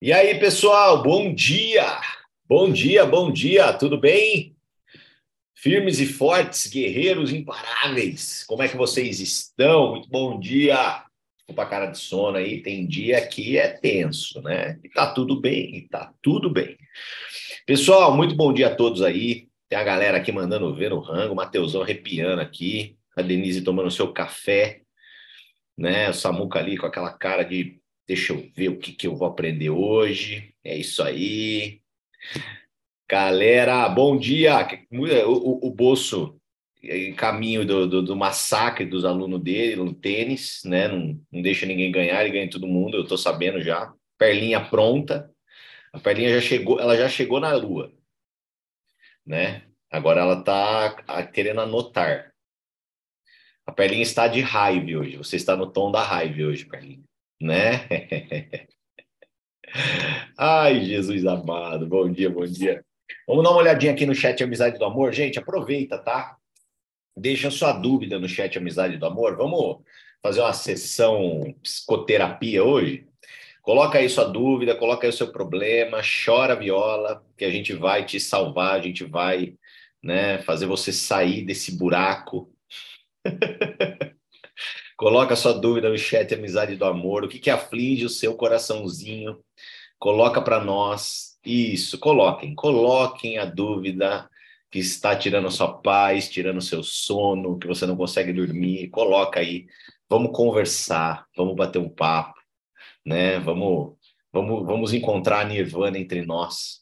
E aí, pessoal, bom dia! Bom dia, bom dia, tudo bem? Firmes e fortes, guerreiros imparáveis, como é que vocês estão? Muito bom dia! Opa, cara de sono aí, tem dia que é tenso, né? E tá tudo bem, e tá tudo bem. Pessoal, muito bom dia a todos aí. Tem a galera aqui mandando ver no rango, o Mateusão arrepiando aqui, a Denise tomando seu café, né? O Samuca ali com aquela cara de Deixa eu ver o que, que eu vou aprender hoje. É isso aí. Galera, bom dia. O, o, o Bolso em caminho do, do, do, massacre dos alunos dele no tênis, né? Não, não deixa ninguém ganhar, ele ganha todo mundo, eu tô sabendo já. Perlinha pronta. A Perlinha já chegou, ela já chegou na lua, né? Agora ela tá querendo anotar. A Perlinha está de raiva hoje. Você está no tom da raiva hoje, Perlinha né? Ai, Jesus amado, bom dia, bom dia. Vamos dar uma olhadinha aqui no chat Amizade do Amor. Gente, aproveita, tá? Deixa sua dúvida no chat Amizade do Amor. Vamos fazer uma sessão psicoterapia hoje? Coloca aí sua dúvida, coloca aí o seu problema, chora viola, que a gente vai te salvar, a gente vai né, fazer você sair desse buraco. Coloca sua dúvida no chat Amizade do Amor. O que, que aflige o seu coraçãozinho? Coloca para nós. Isso, coloquem. Coloquem a dúvida que está tirando sua paz, tirando seu sono, que você não consegue dormir. Coloca aí. Vamos conversar, vamos bater um papo, né? Vamos, vamos, vamos encontrar a nirvana entre nós.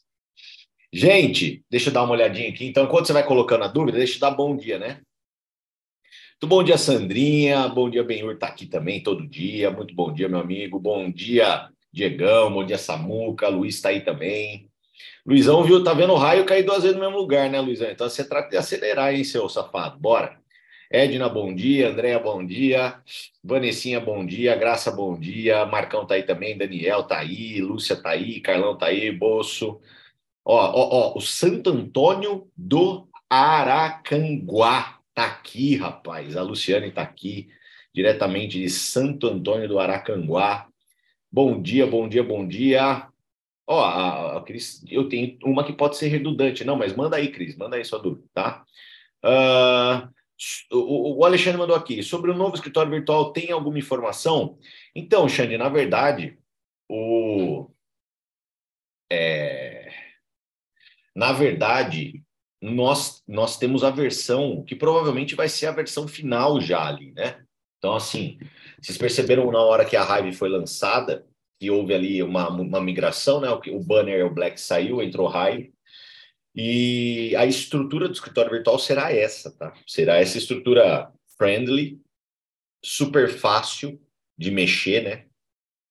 Gente, deixa eu dar uma olhadinha aqui. Então, enquanto você vai colocando a dúvida, deixa eu dar bom dia, né? Muito bom dia, Sandrinha. Bom dia, Benhur está aqui também todo dia. Muito bom dia, meu amigo. Bom dia, Diegão. Bom dia, Samuca. Luiz está aí também. Luizão viu, tá vendo o raio cair duas vezes no mesmo lugar, né, Luizão? Então você trata de acelerar, hein, seu safado. Bora. Edna, bom dia. Andréia, bom dia. Vanessinha, bom dia. Graça, bom dia. Marcão tá aí também. Daniel tá aí. Lúcia tá aí. Carlão tá aí. Bolso. Ó, ó, ó. O Santo Antônio do Aracanguá Tá aqui, rapaz. A Luciane tá aqui, diretamente de Santo Antônio do Aracanguá. Bom dia, bom dia, bom dia. Ó, a, a Cris, eu tenho uma que pode ser redundante, não, mas manda aí, Cris, manda aí sua dúvida, tá? Uh, o, o, Alexandre mandou aqui, sobre o novo escritório virtual, tem alguma informação? Então, Xande, na verdade, o... É, na verdade, nós, nós temos a versão que provavelmente vai ser a versão final já ali, né? Então, assim, vocês perceberam na hora que a Hive foi lançada, que houve ali uma, uma migração, né? O, o banner o Black saiu, entrou Hive, e a estrutura do escritório virtual será essa, tá? Será essa estrutura friendly, super fácil de mexer, né?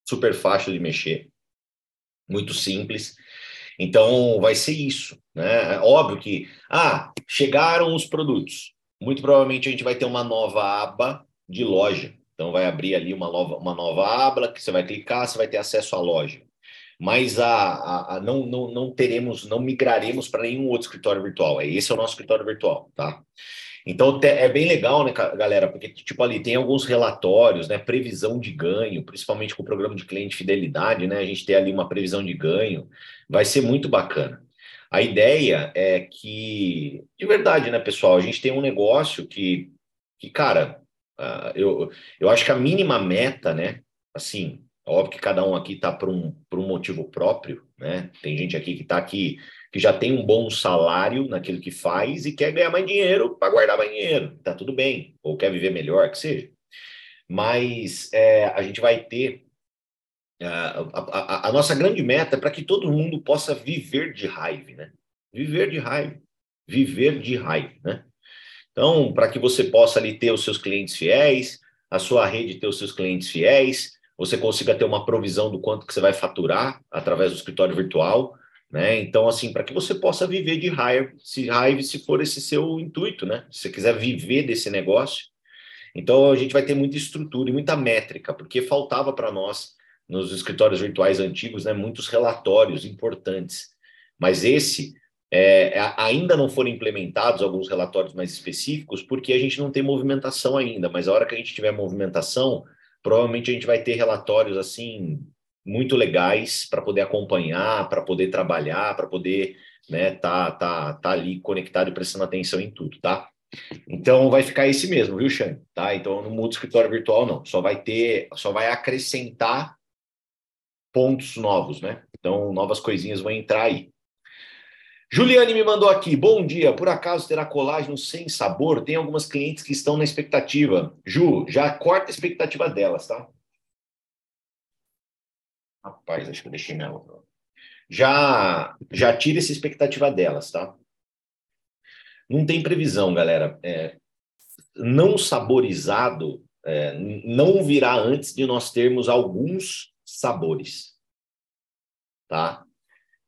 Super fácil de mexer, muito simples. Então, vai ser isso. Né? É óbvio que, ah, chegaram os produtos. Muito provavelmente a gente vai ter uma nova aba de loja. Então, vai abrir ali uma nova, uma nova aba que você vai clicar, você vai ter acesso à loja. Mas a, a, a não, não, não teremos, não migraremos para nenhum outro escritório virtual. Esse é o nosso escritório virtual, tá? Então é bem legal, né, galera? Porque, tipo, ali tem alguns relatórios, né? Previsão de ganho, principalmente com o programa de cliente fidelidade, né? A gente tem ali uma previsão de ganho, vai ser muito bacana. A ideia é que, de verdade, né, pessoal, a gente tem um negócio que, que cara, uh, eu, eu acho que a mínima meta, né? Assim, óbvio que cada um aqui está por um, por um motivo próprio, né? Tem gente aqui que está aqui que já tem um bom salário naquilo que faz e quer ganhar mais dinheiro para guardar mais dinheiro. Tá tudo bem, ou quer viver melhor, que seja. Mas é, a gente vai ter. A, a, a nossa grande meta é para que todo mundo possa viver de raiva, né? Viver de raiva. Viver de raiva, né? Então, para que você possa ali ter os seus clientes fiéis, a sua rede ter os seus clientes fiéis, você consiga ter uma provisão do quanto que você vai faturar através do escritório virtual, né? Então, assim, para que você possa viver de Hive, se Hive se for esse seu intuito, né? Se você quiser viver desse negócio, então a gente vai ter muita estrutura e muita métrica, porque faltava para nós nos escritórios virtuais antigos, né, muitos relatórios importantes. Mas esse é, é ainda não foram implementados alguns relatórios mais específicos, porque a gente não tem movimentação ainda. Mas a hora que a gente tiver movimentação, provavelmente a gente vai ter relatórios assim muito legais para poder acompanhar, para poder trabalhar, para poder né, tá, tá, tá ali conectado e prestando atenção em tudo, tá? Então vai ficar esse mesmo, viu, Xane? Tá? Então não muda o escritório virtual, não. Só vai ter, só vai acrescentar pontos novos, né? Então novas coisinhas vão entrar aí. Juliane me mandou aqui. Bom dia. Por acaso terá colágeno sem sabor? Tem algumas clientes que estão na expectativa. Ju, já corta a expectativa delas, tá? Rapaz, acho que eu deixei minha já já tira essa expectativa delas, tá? Não tem previsão, galera. É, não saborizado é, não virá antes de nós termos alguns sabores, tá?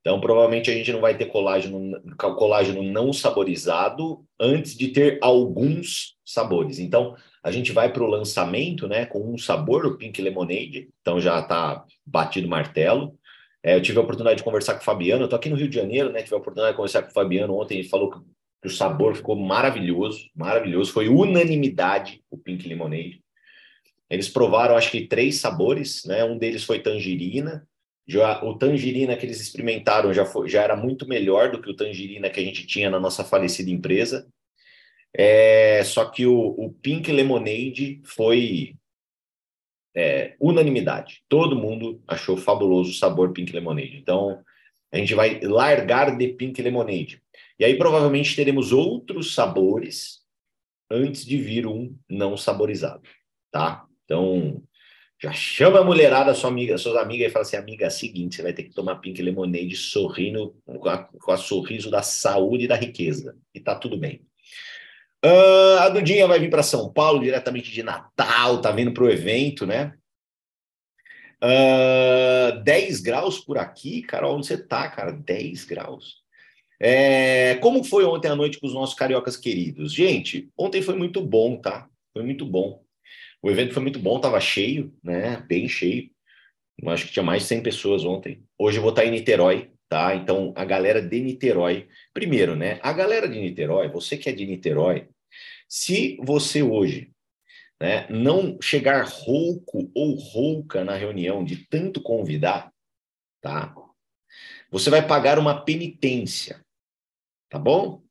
Então, provavelmente a gente não vai ter colágeno, colágeno não saborizado antes de ter alguns sabores. Então, a gente vai para o lançamento né, com um sabor, o Pink Lemonade. Então, já está batido martelo. É, eu tive a oportunidade de conversar com o Fabiano. Eu estou aqui no Rio de Janeiro, né? Tive a oportunidade de conversar com o Fabiano ontem. Ele falou que o sabor ficou maravilhoso, maravilhoso. Foi unanimidade o Pink Lemonade. Eles provaram, acho que, três sabores, né? Um deles foi tangerina, já, o tangerina que eles experimentaram já, foi, já era muito melhor do que o tangerina que a gente tinha na nossa falecida empresa. É, só que o, o Pink Lemonade foi é, unanimidade. Todo mundo achou fabuloso o sabor Pink Lemonade. Então, a gente vai largar de Pink Lemonade. E aí, provavelmente, teremos outros sabores antes de vir um não saborizado, tá? Então, já chama a mulherada, sua amiga, suas amigas, e fala assim: amiga, é o seguinte, você vai ter que tomar pink lemonade sorrindo com a, com a sorriso da saúde e da riqueza. E tá tudo bem. Uh, a Dudinha vai vir para São Paulo diretamente de Natal, tá vindo para o evento, né? Uh, ah, 10 graus por aqui, Carol, onde você tá, cara? 10 graus. É, como foi ontem à noite com os nossos cariocas queridos? Gente, ontem foi muito bom, tá? Foi muito bom. O evento foi muito bom, estava cheio, né? Bem cheio. Eu acho que tinha mais de 100 pessoas ontem. Hoje eu vou estar em Niterói, tá? Então, a galera de Niterói. Primeiro, né? A galera de Niterói, você que é de Niterói, se você hoje né, não chegar rouco ou rouca na reunião de tanto convidar, tá? Você vai pagar uma penitência, tá bom?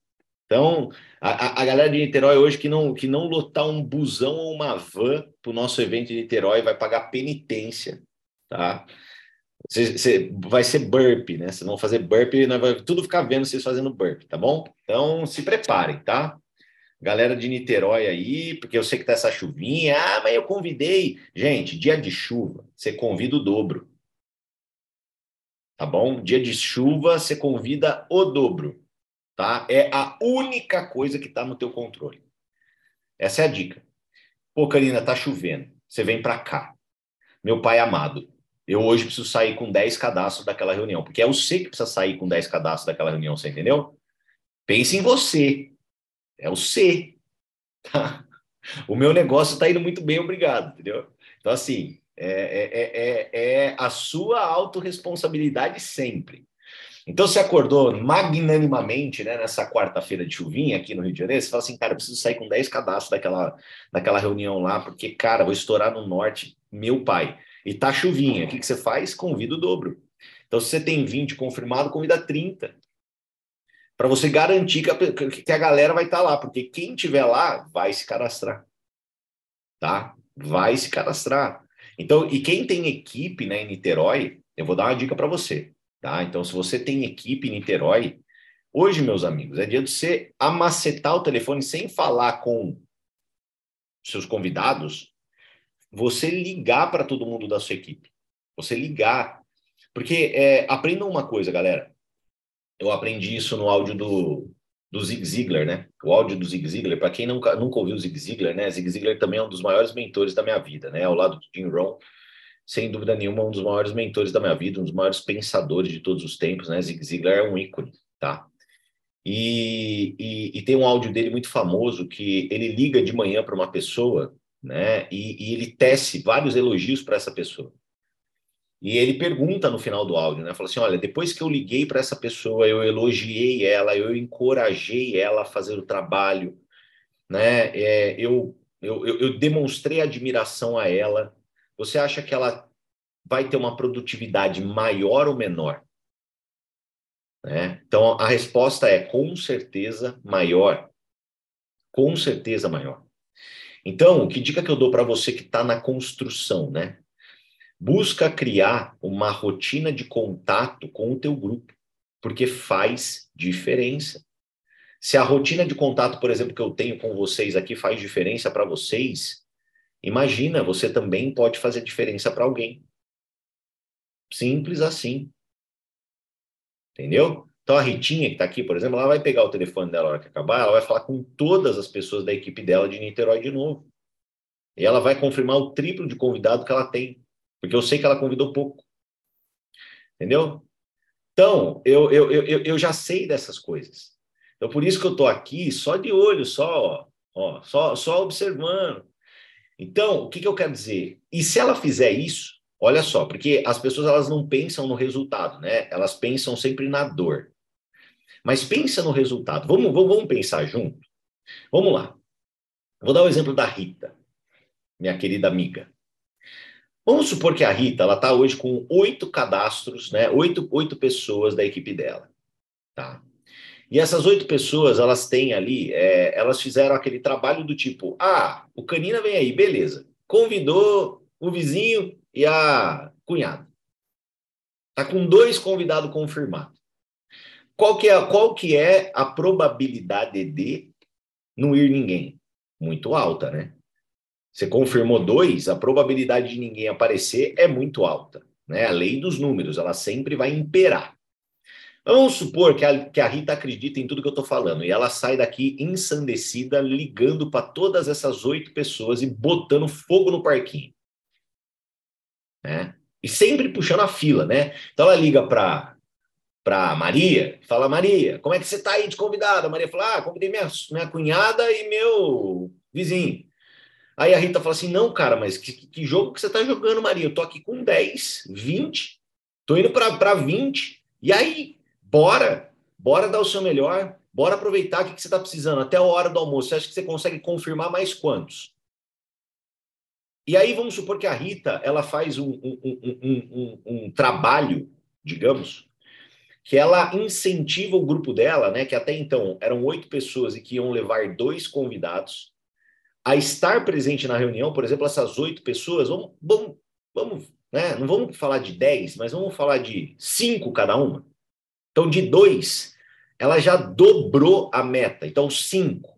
Então, a, a galera de Niterói hoje que não, que não lotar um busão ou uma van para o nosso evento de Niterói vai pagar penitência, tá? Cê, cê, vai ser burp, né? Vocês vão fazer burp e vai tudo ficar vendo vocês fazendo burp, tá bom? Então, se preparem, tá? Galera de Niterói aí, porque eu sei que tá essa chuvinha. Ah, mas eu convidei. Gente, dia de chuva, você convida o dobro. Tá bom? Dia de chuva, você convida o dobro tá? É a única coisa que está no teu controle. Essa é a dica. Pô, Karina, tá chovendo. Você vem para cá. Meu pai amado, eu hoje preciso sair com 10 cadastros daquela reunião, porque é você que precisa sair com 10 cadastros daquela reunião, você entendeu? Pense em você. É o C. Tá? O meu negócio está indo muito bem, obrigado, entendeu? Então, assim, é, é, é, é a sua autorresponsabilidade sempre. Então você acordou magnanimamente, né, nessa quarta-feira de chuvinha aqui no Rio de Janeiro, você fala assim, cara, eu preciso sair com 10 cadastros daquela, daquela reunião lá, porque, cara, vou estourar no norte, meu pai. E tá chuvinha, o que, que você faz? Convida o dobro. Então, se você tem 20 confirmado, convida 30. Para você garantir que a, que a galera vai estar tá lá, porque quem tiver lá vai se cadastrar. Tá? Vai se cadastrar. Então, e quem tem equipe né, em Niterói, eu vou dar uma dica para você Tá? Então, se você tem equipe em Niterói, hoje, meus amigos, é dia de você amacetar o telefone sem falar com seus convidados, você ligar para todo mundo da sua equipe. Você ligar. Porque é, aprendam uma coisa, galera. Eu aprendi isso no áudio do, do Zig Ziglar, né? O áudio do Zig Ziglar, para quem nunca, nunca ouviu o Zig Ziglar, né? Zig Ziglar também é um dos maiores mentores da minha vida, né? Ao lado do Jim Rohn sem dúvida nenhuma, um dos maiores mentores da minha vida, um dos maiores pensadores de todos os tempos, né? Zig Ziglar é um ícone, tá? E, e, e tem um áudio dele muito famoso que ele liga de manhã para uma pessoa, né? E, e ele tece vários elogios para essa pessoa. E ele pergunta no final do áudio, né? Fala assim: olha, depois que eu liguei para essa pessoa, eu elogiei ela, eu encorajei ela a fazer o trabalho, né? É, eu, eu, eu demonstrei admiração a ela, você acha que ela vai ter uma produtividade maior ou menor? Né? Então, a resposta é com certeza maior. Com certeza maior. Então, que dica que eu dou para você que está na construção, né? Busca criar uma rotina de contato com o teu grupo, porque faz diferença. Se a rotina de contato, por exemplo, que eu tenho com vocês aqui faz diferença para vocês, imagina, você também pode fazer diferença para alguém. Simples assim. Entendeu? Então a Ritinha, que está aqui, por exemplo, ela vai pegar o telefone dela na hora que acabar, ela vai falar com todas as pessoas da equipe dela de Niterói de novo. E ela vai confirmar o triplo de convidado que ela tem. Porque eu sei que ela convidou pouco. Entendeu? Então, eu, eu, eu, eu já sei dessas coisas. Então, por isso que eu estou aqui só de olho, só, ó, só, só observando. Então, o que, que eu quero dizer? E se ela fizer isso, olha só, porque as pessoas elas não pensam no resultado, né? Elas pensam sempre na dor. Mas pensa no resultado. Vamos, vamos, vamos pensar junto? Vamos lá. Vou dar o exemplo da Rita, minha querida amiga. Vamos supor que a Rita ela está hoje com oito cadastros, né? Oito, oito pessoas da equipe dela, tá? E essas oito pessoas, elas têm ali, é, elas fizeram aquele trabalho do tipo, ah, o Canina vem aí, beleza. Convidou o vizinho e a cunhada. Tá com dois convidados confirmados. Qual que é, qual que é a probabilidade de não ir ninguém? Muito alta, né? Você confirmou dois, a probabilidade de ninguém aparecer é muito alta. Né? A lei dos números, ela sempre vai imperar. Vamos supor que a, que a Rita acredita em tudo que eu estou falando e ela sai daqui ensandecida, ligando para todas essas oito pessoas e botando fogo no parquinho. Né? E sempre puxando a fila, né? Então ela liga para para Maria, fala Maria, como é que você está aí de convidada? A Maria fala, ah, convidei minha, minha cunhada e meu vizinho. Aí a Rita fala assim: não, cara, mas que, que jogo que você tá jogando, Maria? Eu tô aqui com 10, 20, tô indo para 20. E aí, bora, bora dar o seu melhor, bora aproveitar o que, você tá precisando até a hora do almoço. Você acha que você consegue confirmar mais quantos? E aí vamos supor que a Rita ela faz um, um, um, um, trabalho, digamos, que ela incentiva o grupo dela, né? Que até então eram oito pessoas e que iam levar dois convidados a estar presente na reunião, por exemplo, essas oito pessoas, vamos, vamos, vamos né? não vamos falar de dez, mas vamos falar de cinco cada uma. Então, de dois, ela já dobrou a meta. Então, cinco.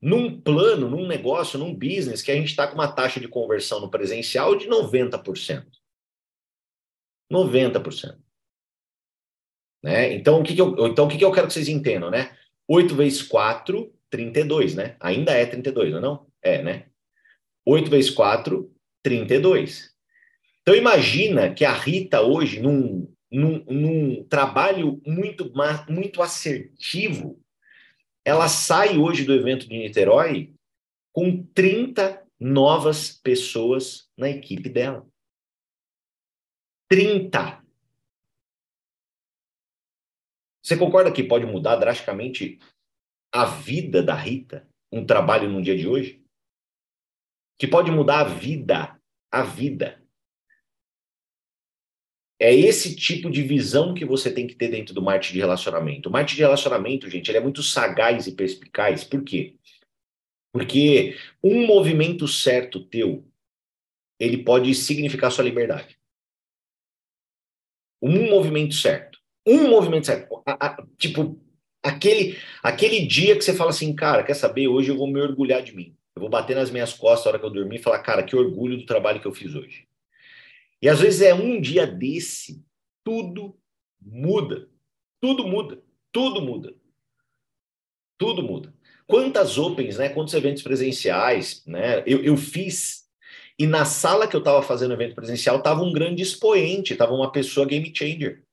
Num plano, num negócio, num business, que a gente está com uma taxa de conversão no presencial de 90%. 90%. Né? Então, o que, que eu, então, o que, que eu quero que vocês entendam, né? 8 vezes 4 32, né? Ainda é 32, não é não? É, né? 8 vezes 4, 32. Então imagina que a Rita hoje, num, num, num trabalho muito, muito assertivo, ela sai hoje do evento de Niterói com 30 novas pessoas na equipe dela. 30. Você concorda que pode mudar drasticamente a vida da Rita, um trabalho no dia de hoje, que pode mudar a vida, a vida. É esse tipo de visão que você tem que ter dentro do marketing de relacionamento. O marketing de relacionamento, gente, ele é muito sagaz e perspicaz. Por quê? Porque um movimento certo teu, ele pode significar sua liberdade. Um movimento certo. Um movimento certo. A, a, tipo, Aquele, aquele dia que você fala assim, cara, quer saber? Hoje eu vou me orgulhar de mim. Eu vou bater nas minhas costas na hora que eu dormir e falar, cara, que orgulho do trabalho que eu fiz hoje. E às vezes é um dia desse, tudo muda. Tudo muda. Tudo muda. Tudo muda. Quantas opens, né? Quantos eventos presenciais, né? Eu, eu fiz e na sala que eu estava fazendo evento presencial estava um grande expoente, estava uma pessoa game changer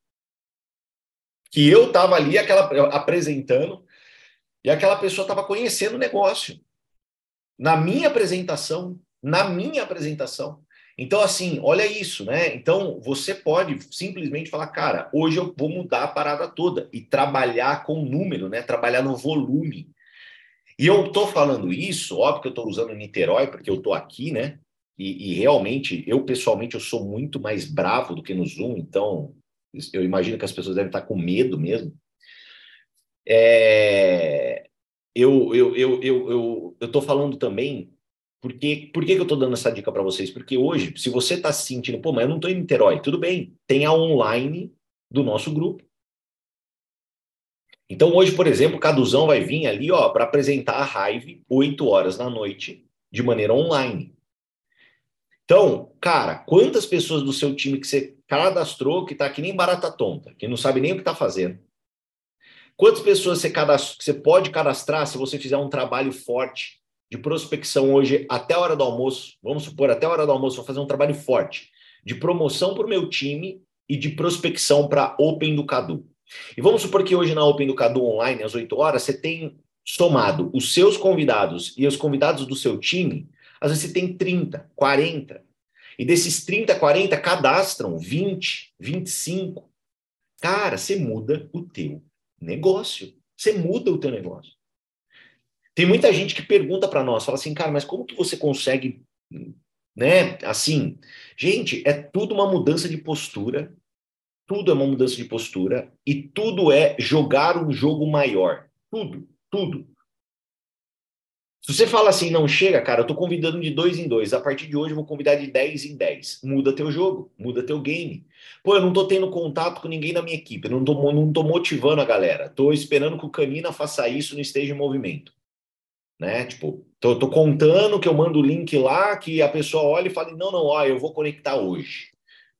que eu estava ali aquela apresentando e aquela pessoa estava conhecendo o negócio na minha apresentação, na minha apresentação. Então, assim, olha isso, né? Então, você pode simplesmente falar, cara, hoje eu vou mudar a parada toda e trabalhar com número, né? Trabalhar no volume. E eu tô falando isso, óbvio que eu tô usando Niterói, porque eu tô aqui, né? e, e, realmente, eu pessoalmente, eu sou muito mais bravo do que no Zoom, então eu imagino que as pessoas devem estar com medo mesmo. É, eu eu eu eu eu, eu tô falando também porque por que, que eu estou dando essa dica para vocês? Porque hoje, se você está se sentindo, pô, mas eu não estou em Niterói, tudo bem, tem a online do nosso grupo. Então hoje, por exemplo, Caduzão vai vir ali, ó, para apresentar a Hive 8 horas da noite de maneira online. Então, cara, quantas pessoas do seu time que você cadastrou que está que nem barata tonta, que não sabe nem o que está fazendo? Quantas pessoas você, você pode cadastrar se você fizer um trabalho forte de prospecção hoje até a hora do almoço? Vamos supor, até a hora do almoço, vou fazer um trabalho forte de promoção para o meu time e de prospecção para Open do Cadu. E vamos supor que hoje na Open do Cadu Online, às 8 horas, você tem somado os seus convidados e os convidados do seu time, às vezes você tem 30, 40. E desses 30, 40 cadastram 20, 25. Cara, você muda o teu negócio. Você muda o teu negócio. Tem muita gente que pergunta para nós, fala assim, cara, mas como que você consegue, né? Assim, gente, é tudo uma mudança de postura. Tudo é uma mudança de postura e tudo é jogar um jogo maior. Tudo, tudo. Se você fala assim, não chega, cara, eu tô convidando de dois em dois. A partir de hoje eu vou convidar de 10 em 10. Muda teu jogo, muda teu game. Pô, eu não tô tendo contato com ninguém da minha equipe, não tô, não tô motivando a galera. Tô esperando que o Canina faça isso no esteja em movimento. Né? Tipo, tô, tô contando que eu mando o link lá, que a pessoa olha e fala, não, não, ó, eu vou conectar hoje.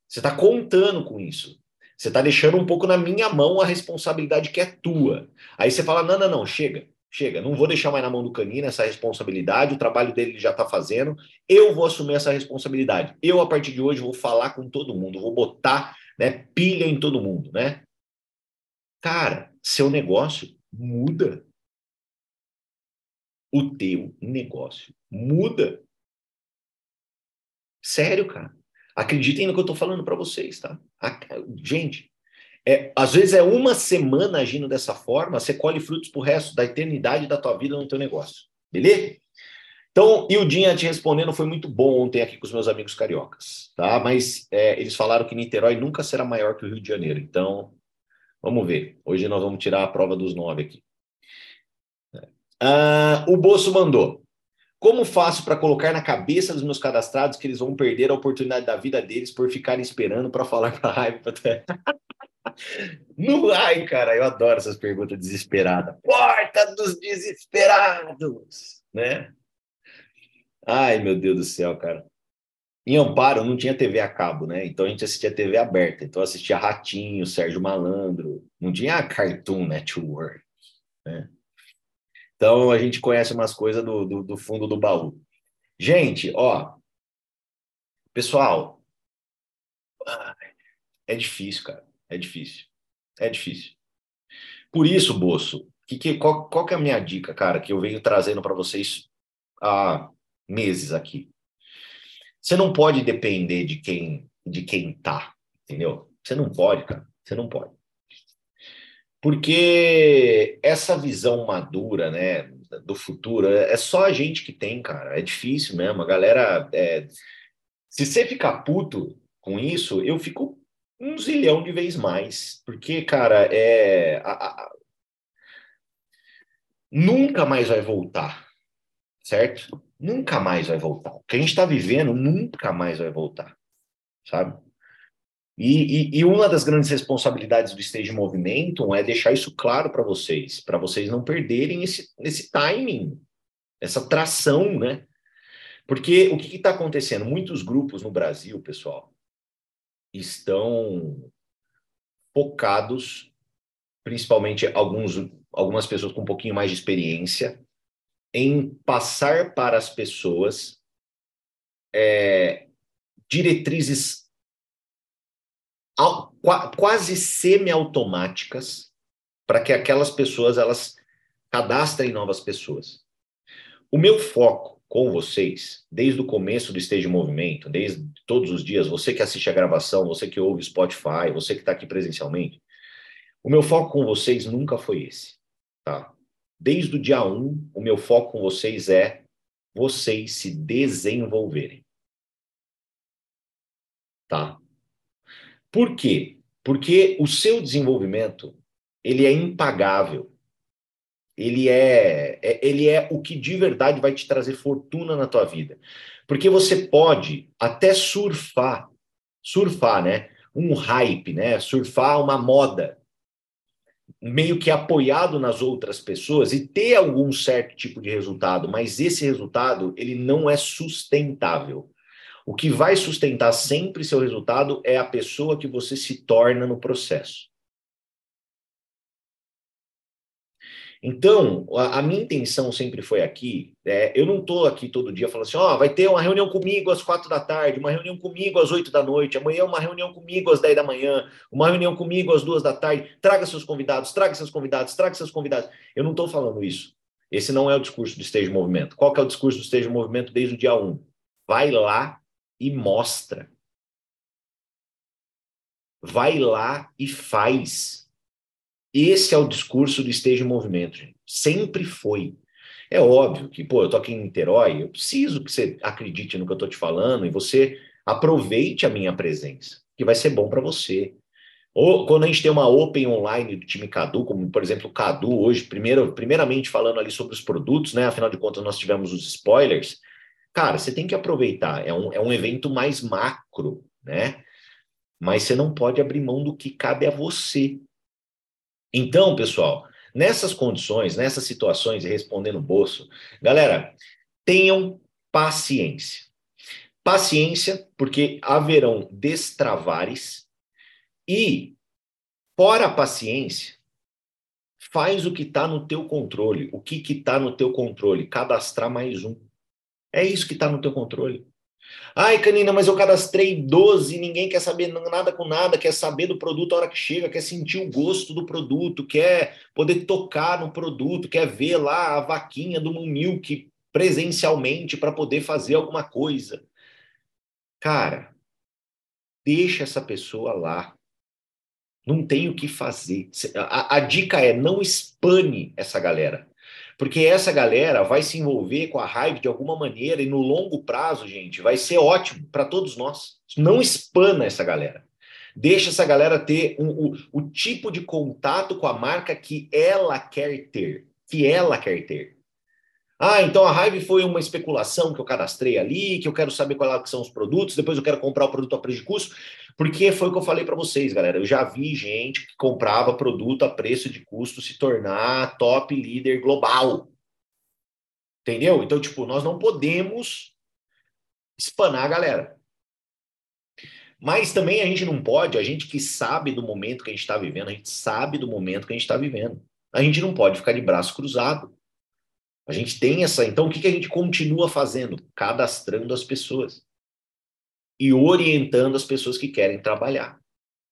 Você tá contando com isso. Você tá deixando um pouco na minha mão a responsabilidade que é tua. Aí você fala, não, não, não, chega chega, não vou deixar mais na mão do Canino essa responsabilidade, o trabalho dele ele já está fazendo, eu vou assumir essa responsabilidade. Eu, a partir de hoje, vou falar com todo mundo, vou botar né, pilha em todo mundo, né? Cara, seu negócio muda. O teu negócio muda. Sério, cara. Acreditem no que eu estou falando para vocês, tá? Gente, é, às vezes é uma semana agindo dessa forma, você colhe frutos pro resto da eternidade da tua vida no teu negócio. Beleza? Então, e o Dinha te respondendo foi muito bom ontem aqui com os meus amigos cariocas, tá? Mas é, eles falaram que Niterói nunca será maior que o Rio de Janeiro. Então, vamos ver. Hoje nós vamos tirar a prova dos nove aqui. Ah, o Bolso mandou. Como faço para colocar na cabeça dos meus cadastrados que eles vão perder a oportunidade da vida deles por ficarem esperando para falar para a raiva? No, ai, cara, eu adoro essas perguntas desesperadas. Porta dos desesperados, né? Ai, meu Deus do céu, cara. Em Amparo não tinha TV a cabo, né? Então a gente assistia TV aberta. Então assistia Ratinho, Sérgio Malandro. Não tinha Cartoon Network, né? Então a gente conhece umas coisas do, do, do fundo do baú. Gente, ó. Pessoal, é difícil, cara. É difícil. É difícil. Por isso, Boço, que, que, qual, qual que é a minha dica, cara, que eu venho trazendo para vocês há meses aqui? Você não pode depender de quem de quem tá, entendeu? Você não pode, cara. Você não pode. Porque essa visão madura, né, do futuro, é, é só a gente que tem, cara. É difícil mesmo. A galera. É... Se você ficar puto com isso, eu fico um zilhão de vezes mais. Porque, cara, é. A, a, nunca mais vai voltar, certo? Nunca mais vai voltar. O que a gente está vivendo nunca mais vai voltar, sabe? E, e, e, uma das grandes responsabilidades do Stage Movimento é deixar isso claro para vocês, para vocês não perderem esse, esse timing, essa tração, né? Porque o que está acontecendo? Muitos grupos no Brasil, pessoal, estão focados, principalmente alguns, algumas pessoas com um pouquinho mais de experiência, em passar para as pessoas é, diretrizes quase semi-automáticas para que aquelas pessoas elas cadastrem novas pessoas. O meu foco com vocês, desde o começo do Stage Movimento, desde todos os dias, você que assiste a gravação, você que ouve Spotify, você que está aqui presencialmente, o meu foco com vocês nunca foi esse, tá? Desde o dia 1, um, o meu foco com vocês é vocês se desenvolverem. tá? Por quê? Porque o seu desenvolvimento, ele é impagável. Ele é, é, ele é o que de verdade vai te trazer fortuna na tua vida. Porque você pode até surfar, surfar, né? Um hype, né? Surfar uma moda, meio que apoiado nas outras pessoas e ter algum certo tipo de resultado, mas esse resultado ele não é sustentável. O que vai sustentar sempre seu resultado é a pessoa que você se torna no processo. Então, a, minha intenção sempre foi aqui, é, eu não estou aqui todo dia falando assim, ó, oh, vai ter uma reunião comigo às quatro da tarde, uma reunião comigo às oito da noite, amanhã uma reunião comigo às dez da manhã, uma reunião comigo às duas da tarde, traga seus convidados, traga seus convidados, traga seus convidados. Eu não estou falando isso. Esse não é o discurso do Stage Movimento. Qual que é o discurso do Stage Movimento desde o dia um? Vai lá e mostra. Vai lá e faz. Esse é o discurso do Esteja em Movimento, gente. Sempre foi. É óbvio que, pô, eu tô aqui em Niterói, eu preciso que você acredite no que eu tô te falando e você aproveite a minha presença, que vai ser bom para você. Ou quando a gente tem uma Open online do time Cadu, como por exemplo o Cadu hoje, primeiro, primeiramente falando ali sobre os produtos, né? Afinal de contas, nós tivemos os spoilers. Cara, você tem que aproveitar. É um, é um evento mais macro, né? Mas você não pode abrir mão do que cabe a você. Então, pessoal, nessas condições, nessas situações, respondendo o bolso, galera, tenham paciência. Paciência, porque haverão destravares e, fora a paciência, faz o que está no teu controle. O que está no teu controle? Cadastrar mais um. É isso que está no teu controle. Ai, Canina, mas eu cadastrei 12, ninguém quer saber nada com nada, quer saber do produto a hora que chega, quer sentir o gosto do produto, quer poder tocar no produto, quer ver lá a vaquinha do Milk presencialmente para poder fazer alguma coisa. Cara, deixa essa pessoa lá. Não tem o que fazer. A, a dica é não espane essa galera. Porque essa galera vai se envolver com a raiva de alguma maneira e no longo prazo, gente, vai ser ótimo para todos nós. Não espana essa galera. Deixa essa galera ter um, o, tipo de contato com a marca que ela quer ter. Que ela quer ter. Ah, então a Hive foi uma especulação que eu cadastrei ali, que eu quero saber quais são os produtos, depois eu quero comprar o produto a preço de custo. Porque foi o que eu falei para vocês, galera. Eu já vi gente que comprava produto a preço de custo se tornar top líder global. Entendeu? Então, tipo, nós não podemos espanar a galera. Mas também a gente não pode, a gente que sabe do momento que a gente está vivendo, a gente sabe do momento que a gente está vivendo. A gente não pode ficar de braço cruzado. A gente tem essa. Então, o que, que a gente continua fazendo? Cadastrando as pessoas e orientando as pessoas que querem trabalhar.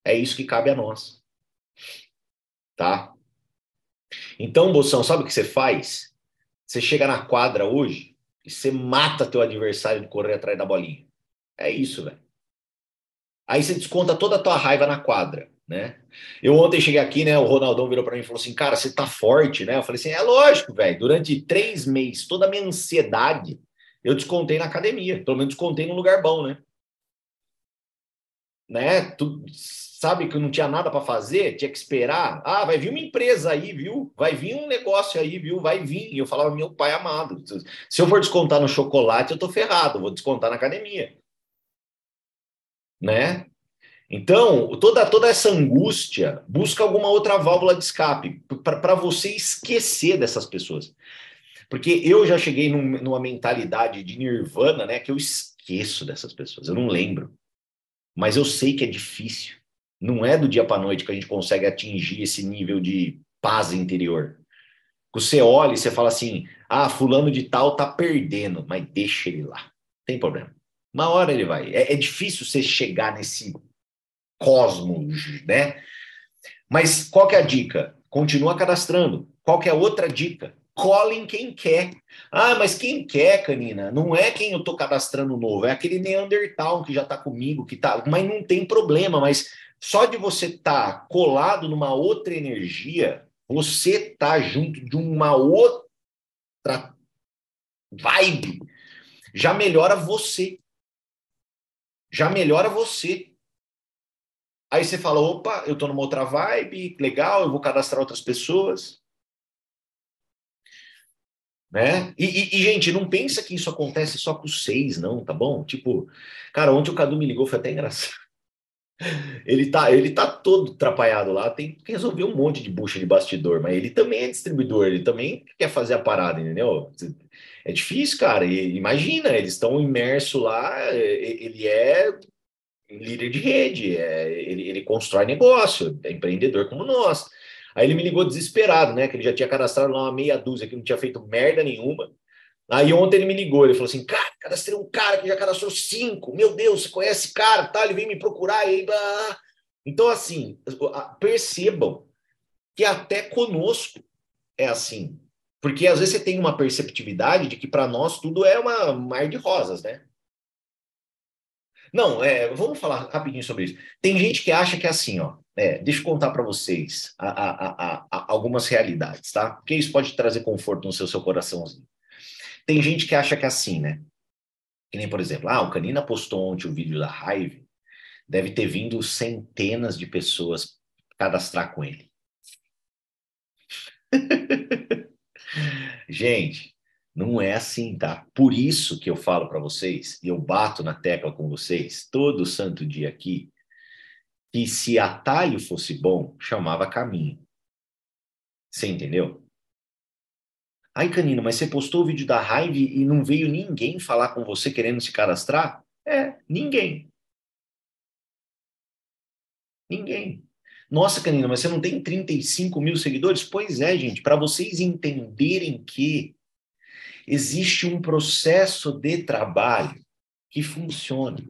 É isso que cabe a nós. Tá? Então, Boção, sabe o que você faz? Você chega na quadra hoje e você mata teu adversário de correr atrás da bolinha. É isso, velho. Aí você desconta toda a tua raiva na quadra, né? Eu ontem cheguei aqui, né? O Ronaldão virou para mim e falou assim: Cara, você tá forte, né? Eu falei assim: É lógico, velho. Durante três meses, toda a minha ansiedade eu descontei na academia. Pelo menos descontei num lugar bom, né? Né? Tu sabe que não tinha nada para fazer, tinha que esperar. Ah, vai vir uma empresa aí, viu? Vai vir um negócio aí, viu? Vai vir. E eu falava, meu pai amado, se eu for descontar no chocolate, eu tô ferrado, vou descontar na academia. Né? Então, toda, toda essa angústia busca alguma outra válvula de escape para você esquecer dessas pessoas. Porque eu já cheguei num, numa mentalidade de nirvana, né? Que eu esqueço dessas pessoas, eu não lembro. Mas eu sei que é difícil. Não é do dia para noite que a gente consegue atingir esse nível de paz interior. Você olha e você fala assim: ah, fulano de tal tá perdendo, mas deixa ele lá. Tem problema. Uma hora ele vai. É, é difícil você chegar nesse cosmos, né? Mas qual que é a dica? Continua cadastrando. Qual que é a outra dica? Colhem quem quer. Ah, mas quem quer, Canina? Não é quem eu estou cadastrando novo, é aquele Neandertal que já está comigo, que tá. Mas não tem problema, mas só de você estar tá colado numa outra energia, você tá junto de uma outra vibe, já melhora você. já melhora você. Aí você fala, opa, eu tô numa outra vibe, legal, eu vou cadastrar outras pessoas. Né? E, e, e, gente, não pensa que isso acontece só com seis, não, tá bom? Tipo, cara, ontem o Cadu me ligou, foi até engraçado. Ele tá, ele tá todo atrapalhado lá, tem que resolver um monte de bucha de bastidor, mas ele também é distribuidor, ele também quer fazer a parada, entendeu? É difícil, cara. E, imagina, eles estão imersos lá, ele é líder de rede, é, ele, ele constrói negócio, é empreendedor como nós. Aí ele me ligou desesperado, né? Que ele já tinha cadastrado lá uma meia dúzia, que não tinha feito merda nenhuma. Aí ontem ele me ligou, ele falou assim, cara, cadastrei um cara que já cadastrou cinco, meu Deus, você conhece esse cara, tá? Ele veio me procurar aí... Blá. Então, assim, percebam que até conosco é assim. Porque às vezes você tem uma perceptividade de que para nós tudo é uma mar de rosas, né? Não, é, vamos falar rapidinho sobre isso. Tem gente que acha que é assim, ó. É, deixa eu contar para vocês a, a, a, algumas realidades, tá? Porque isso pode trazer conforto no seu, seu coraçãozinho. Tem gente que acha que é assim, né? Que nem, por exemplo, ah, o Canina postou ontem o vídeo da Hive, deve ter vindo centenas de pessoas cadastrar com ele. gente, não é assim, tá? Por isso que eu falo para vocês, e eu bato na tecla com vocês todo santo dia aqui, que se atalho fosse bom, chamava caminho. Você entendeu? Ai, Canino, mas você postou o vídeo da raiva e não veio ninguém falar com você querendo se cadastrar? É, ninguém. Ninguém. Nossa, Canino, mas você não tem 35 mil seguidores? Pois é, gente, para vocês entenderem que existe um processo de trabalho que funciona.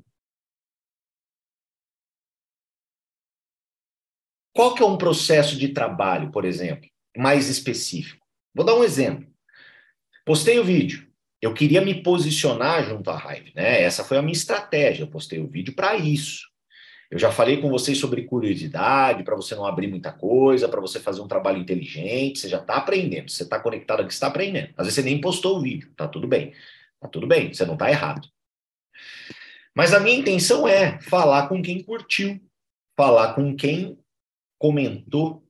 Qual que é um processo de trabalho, por exemplo, mais específico? Vou dar um exemplo. Postei o vídeo. Eu queria me posicionar junto à Hive, né? Essa foi a minha estratégia. Eu postei o vídeo para isso. Eu já falei com vocês sobre curiosidade, para você não abrir muita coisa, para você fazer um trabalho inteligente. Você já está aprendendo. Você está conectado aqui, está aprendendo. Às vezes você nem postou o vídeo. Tá tudo bem. Tá tudo bem. Você não está errado. Mas a minha intenção é falar com quem curtiu, falar com quem comentou,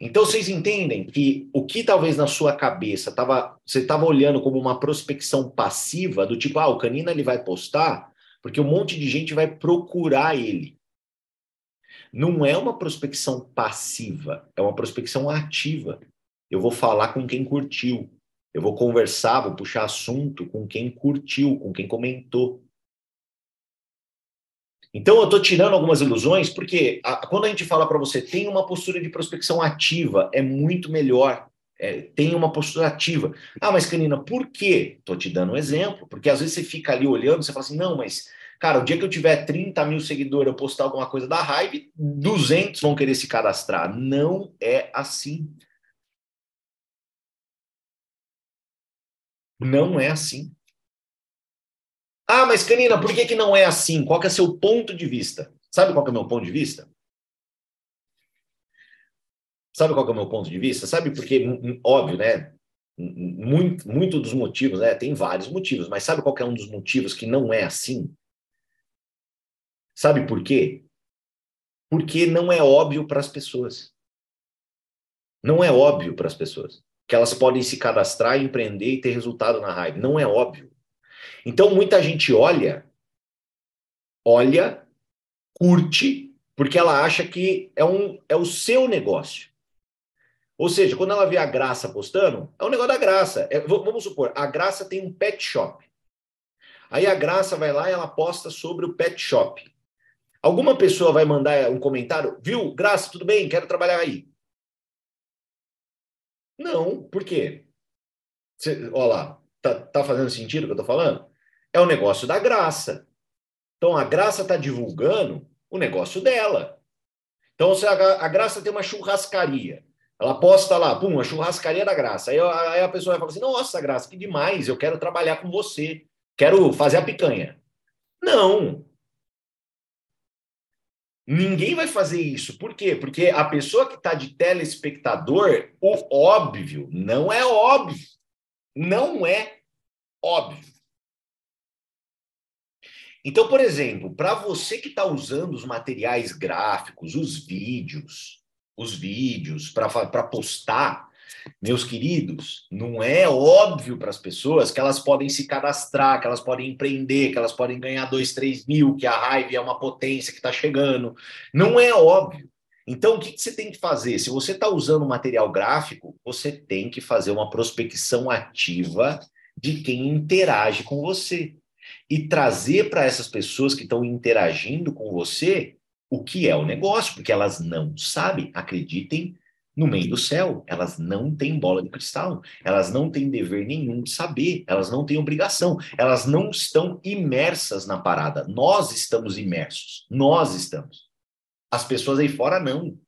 então vocês entendem que o que talvez na sua cabeça tava, você estava olhando como uma prospecção passiva, do tipo, ah, o Canina ele vai postar, porque um monte de gente vai procurar ele. Não é uma prospecção passiva, é uma prospecção ativa. Eu vou falar com quem curtiu, eu vou conversar, vou puxar assunto com quem curtiu, com quem comentou. Então, eu estou tirando algumas ilusões, porque a, quando a gente fala para você, tem uma postura de prospecção ativa, é muito melhor. É, tem uma postura ativa. Ah, mas Canina, por quê? Estou te dando um exemplo, porque às vezes você fica ali olhando, você fala assim, não, mas, cara, o dia que eu tiver 30 mil seguidores, eu postar alguma coisa da raiva, 200 vão querer se cadastrar. Não é assim. Não é assim. Ah, mas Canina, por que, que não é assim? Qual que é seu ponto de vista? Sabe qual que é o meu ponto de vista? Sabe qual que é o meu ponto de vista? Sabe porque, óbvio, né? Muito, muito dos motivos, né? Tem vários motivos, mas sabe qual que é um dos motivos que não é assim? Sabe por quê? Porque não é óbvio para as pessoas. Não é óbvio para as pessoas que elas podem se cadastrar, empreender e ter resultado na raiva. Não é óbvio. Então, muita gente olha, olha, curte, porque ela acha que é, um, é o seu negócio. Ou seja, quando ela vê a Graça postando, é um negócio da Graça. É, vamos supor, a Graça tem um pet shop. Aí a Graça vai lá e ela posta sobre o pet shop. Alguma pessoa vai mandar um comentário, viu, Graça, tudo bem, quero trabalhar aí. Não, por quê? Cê, olha lá, tá, tá fazendo sentido o que eu tô falando? É o negócio da graça. Então a graça está divulgando o negócio dela. Então se a, a, graça tem uma churrascaria, ela posta lá, pum, a churrascaria da graça. Aí, aí a pessoa vai falar assim: nossa, graça, que demais, eu quero trabalhar com você, quero fazer a picanha. Não. Ninguém vai fazer isso. Por quê? Porque a pessoa que está de telespectador, o óbvio, não é óbvio. Não é óbvio. Então, por exemplo, para você que está usando os materiais gráficos, os vídeos, os vídeos para postar, meus queridos, não é óbvio para as pessoas que elas podem se cadastrar, que elas podem empreender, que elas podem ganhar dois, três mil, que a raiva é uma potência que está chegando. Não é óbvio. Então, o que, que você tem que fazer? Se você está usando material gráfico, você tem que fazer uma prospecção ativa de quem interage com você e trazer para essas pessoas que estão interagindo com você o que é o negócio, porque elas não sabem, acreditem no meio do céu, elas não têm bola de cristal, elas não têm dever nenhum de saber, elas não têm obrigação, elas não estão imersas na parada. Nós estamos imersos, nós estamos. As pessoas aí fora não.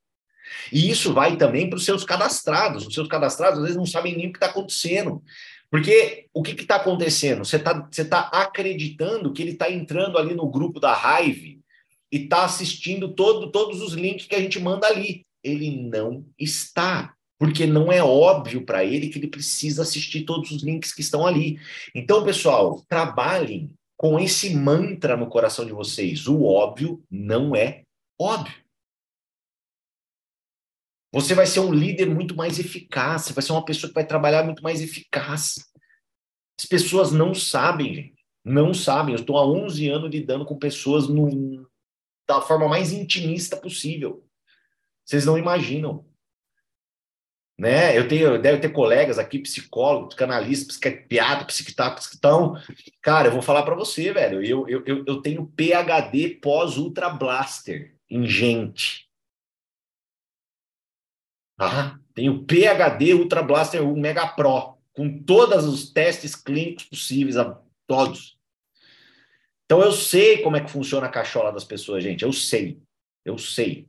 E isso vai também para os seus cadastrados. Os seus cadastrados às vezes não sabem nem o que está acontecendo. Porque o que está acontecendo? Você está você tá acreditando que ele está entrando ali no grupo da Hive e está assistindo todo, todos os links que a gente manda ali. Ele não está, porque não é óbvio para ele que ele precisa assistir todos os links que estão ali. Então, pessoal, trabalhem com esse mantra no coração de vocês. O óbvio não é óbvio. Você vai ser um líder muito mais eficaz, você vai ser uma pessoa que vai trabalhar muito mais eficaz. As pessoas não sabem, gente. Não sabem. Eu estou há 11 anos lidando com pessoas no, da forma mais intimista possível. Vocês não imaginam. Né? Eu tenho, deve ter colegas aqui, psicólogos, canalistas, psiquiatras, que estão. Cara, eu vou falar para você, velho. Eu, eu, eu, eu tenho PhD pós-Ultra Blaster em gente. Tá? Tenho PHD Ultra Blaster 1 Mega Pro, com todos os testes clínicos possíveis, todos. Então eu sei como é que funciona a cachola das pessoas, gente. Eu sei. Eu sei.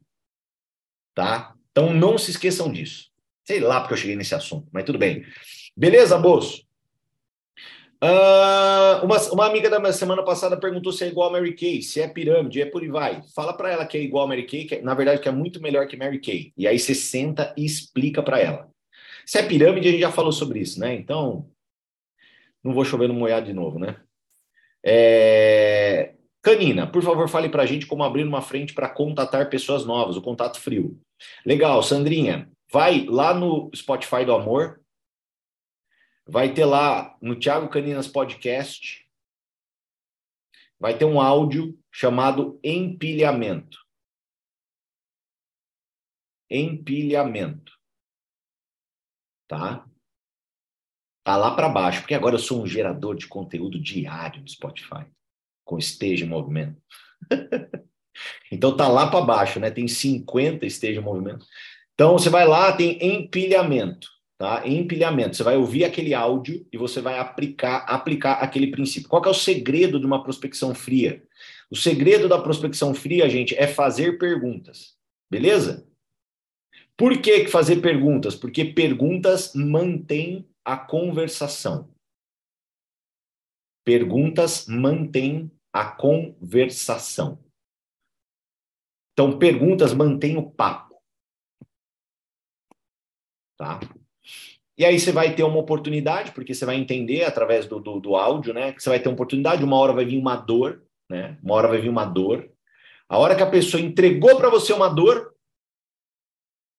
Tá? Então não se esqueçam disso. Sei lá porque eu cheguei nesse assunto, mas tudo bem. Beleza, moço? Uh, uma, uma amiga da semana passada perguntou se é igual a Mary Kay, se é pirâmide, é por aí vai. Fala para ela que é igual a Mary Kay, que é, na verdade que é muito melhor que Mary Kay. E aí você senta e explica para ela. Se é pirâmide, a gente já falou sobre isso, né? Então, não vou chover no molhado de novo, né? É... Canina, por favor, fale para a gente como abrir uma frente para contatar pessoas novas, o contato frio. Legal, Sandrinha, vai lá no Spotify do Amor, Vai ter lá no Thiago Caninas Podcast, vai ter um áudio chamado empilhamento. Empilhamento. Tá? Tá lá para baixo, porque agora eu sou um gerador de conteúdo diário no Spotify, com esteja em movimento. então tá lá para baixo, né? Tem 50 esteja em movimento. Então você vai lá, tem empilhamento tá? empilhamento. Você vai ouvir aquele áudio e você vai aplicar, aplicar aquele princípio. Qual é o segredo de uma prospecção fria? O segredo da prospecção fria, gente, é fazer perguntas. Beleza? Por que fazer perguntas? Porque perguntas mantêm a conversação. Perguntas mantêm a conversação. Então, perguntas mantêm o papo. Tá? E aí você vai ter uma oportunidade, porque você vai entender através do, do, do, áudio, né? Que você vai ter uma oportunidade, uma hora vai vir uma dor, né? Uma hora vai vir uma dor. A hora que a pessoa entregou para você uma dor,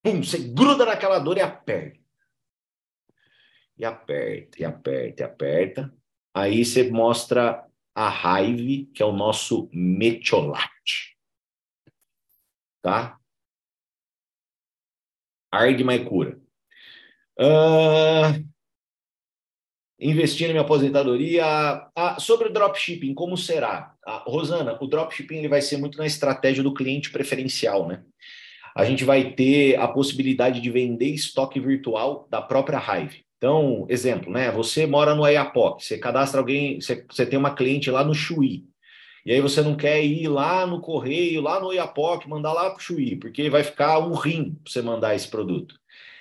pum, você gruda naquela dor e aperta. E aperta, e aperta, e aperta. Aí você mostra a raiva, que é o nosso metiolate. Tá? Argue, mais cura. Uh, investir na minha aposentadoria. Ah, sobre o dropshipping, como será? Ah, Rosana, o dropshipping ele vai ser muito na estratégia do cliente preferencial, né? A gente vai ter a possibilidade de vender estoque virtual da própria Hive. Então, exemplo, né? Você mora no Ayapoc, você cadastra alguém, você, você tem uma cliente lá no Chuí. E aí você não quer ir lá no correio, lá no Iapoc, mandar lá para o Chuí, porque vai ficar um rim para você mandar esse produto.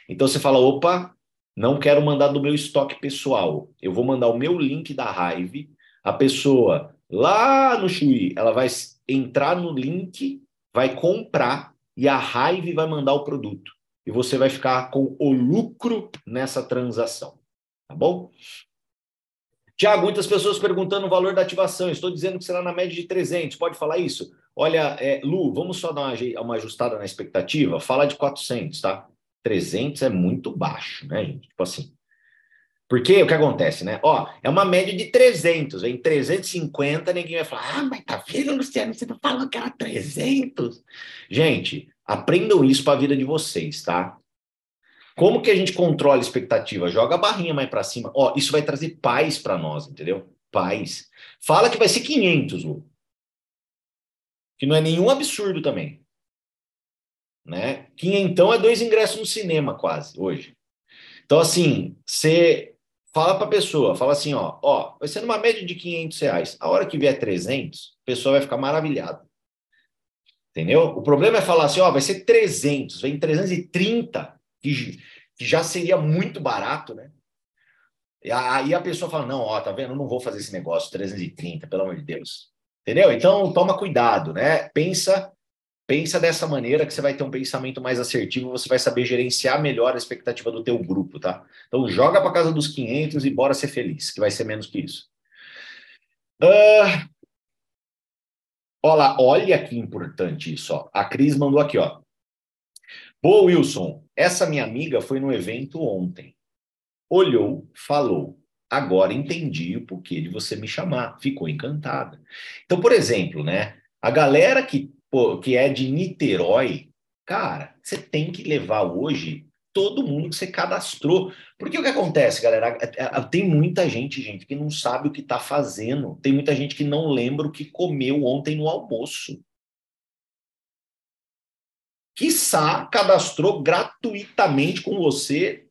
Então você fala: opa, não quero mandar do meu estoque pessoal. Eu vou mandar o meu link da Hive. A pessoa lá no Chui, ela vai entrar no link, vai comprar e a Hive vai mandar o produto. E você vai ficar com o lucro nessa transação. Tá bom? Tiago, muitas pessoas perguntando o valor da ativação. Estou dizendo que será na média de 300. Pode falar isso? Olha, é, Lu, vamos só dar uma, uma, ajustada na expectativa? Fala de 400, tá? 300 é muito baixo, né, gente? Tipo assim. Porque o que acontece, né? Ó, é uma média de 300. Em 350, ninguém vai falar, ah, mas tá vendo, Luciano? Você não falou que era 300? Gente, aprendam isso para a vida de vocês, tá? Como que a gente controla a expectativa? Joga a barrinha mais para cima. Ó, isso vai trazer paz para nós, entendeu? Paz. Fala que vai ser 500, Lu. Que não é nenhum absurdo também. Né? Quinhentão é dois ingressos no cinema quase hoje. Então assim, você fala para a pessoa, fala assim, ó, ó, vai ser numa média de 500 reais. A hora que vier 300, a pessoa vai ficar maravilhada. Entendeu? O problema é falar assim, ó, vai ser 300, vem 330 que, que já seria muito barato, né? E aí a pessoa fala: não, ó, tá vendo? Eu não vou fazer esse negócio, 330, pelo amor de Deus. Entendeu? Então toma cuidado, né? Pensa, pensa dessa maneira que você vai ter um pensamento mais assertivo, você vai saber gerenciar melhor a expectativa do teu grupo, tá? Então joga para casa dos 500 e bora ser feliz, que vai ser menos que isso. Uh... Olha, olha que importante isso, ó. A Cris mandou aqui, ó. Boa, Wilson. Essa minha amiga foi no evento ontem. Olhou, falou. Agora entendi o porquê de você me chamar. Ficou encantada. Então, por exemplo, né? A galera que, pô, que é de Niterói, cara, você tem que levar hoje todo mundo que você cadastrou. Porque o que acontece, galera? É, é, tem muita gente, gente, que não sabe o que está fazendo. Tem muita gente que não lembra o que comeu ontem no almoço quiçá, cadastrou gratuitamente com você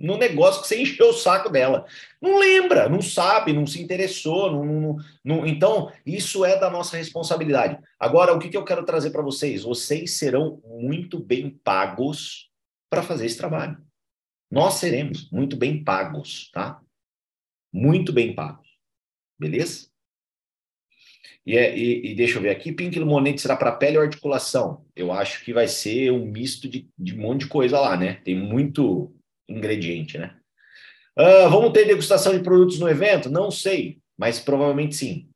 no negócio que você encheu o saco dela. Não lembra, não sabe, não se interessou. Não, não, não, então, isso é da nossa responsabilidade. Agora, o que, que eu quero trazer para vocês? Vocês serão muito bem pagos para fazer esse trabalho. Nós seremos muito bem pagos, tá? Muito bem pagos. Beleza? E, é, e, e, deixa eu ver aqui, Pink Limonade será para pele ou articulação? Eu acho que vai ser um misto de, de um monte de coisa lá, né? Tem muito ingrediente, né? Uh, vamos ter degustação de produtos no evento? Não sei, mas provavelmente sim.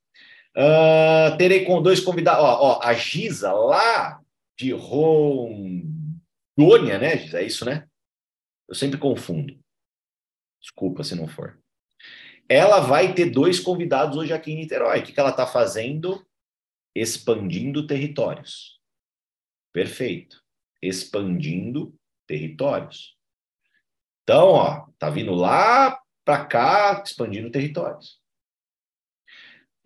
Uh, terei com dois convidados. Ó, ó, a Giza, lá de Rondônia, né, Giza? É isso, né? Eu sempre confundo. Desculpa se não for. Ela vai ter dois convidados hoje aqui em Niterói. O que, que ela está fazendo? Expandindo territórios. Perfeito. Expandindo territórios. Então, ó, tá vindo lá para cá, expandindo territórios.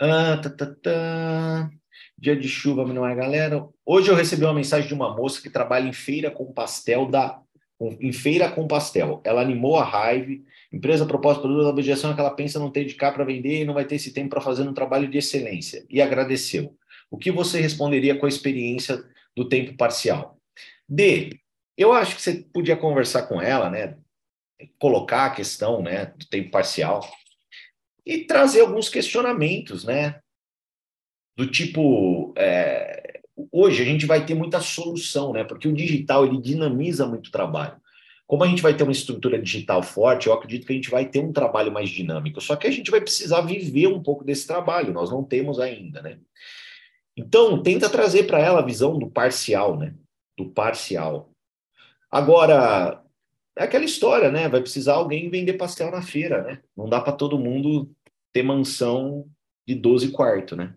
Ah, tá, tá, tá. Dia de chuva, não é, galera? Hoje eu recebi uma mensagem de uma moça que trabalha em feira com pastel da em feira com pastel. Ela animou a raiva Empresa proposta produto, a objeção é que ela pensa não ter de cá para vender e não vai ter esse tempo para fazer um trabalho de excelência. E agradeceu. O que você responderia com a experiência do tempo parcial? D. Eu acho que você podia conversar com ela, né? Colocar a questão, né, do tempo parcial e trazer alguns questionamentos, né? Do tipo, é, hoje a gente vai ter muita solução, né? Porque o digital ele dinamiza muito o trabalho. Como a gente vai ter uma estrutura digital forte, eu acredito que a gente vai ter um trabalho mais dinâmico. Só que a gente vai precisar viver um pouco desse trabalho, nós não temos ainda, né? Então, tenta trazer para ela a visão do parcial, né? Do parcial. Agora, é aquela história, né? Vai precisar alguém vender pastel na feira, né? Não dá para todo mundo ter mansão de 12 quartos, né?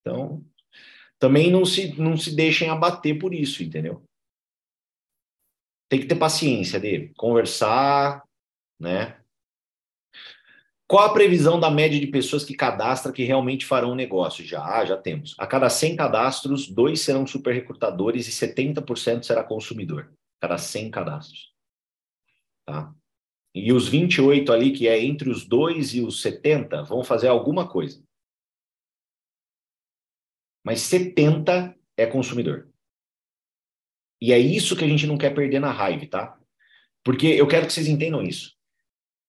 Então, também não se, não se deixem abater por isso, entendeu? tem que ter paciência de conversar, né? Qual a previsão da média de pessoas que cadastra que realmente farão negócio? Já, já temos. A cada 100 cadastros, dois serão super recrutadores e 70% será consumidor. Cada 100 cadastros. Tá? E os 28 ali, que é entre os 2 e os 70, vão fazer alguma coisa. Mas 70 é consumidor. E é isso que a gente não quer perder na raiva, tá? Porque eu quero que vocês entendam isso.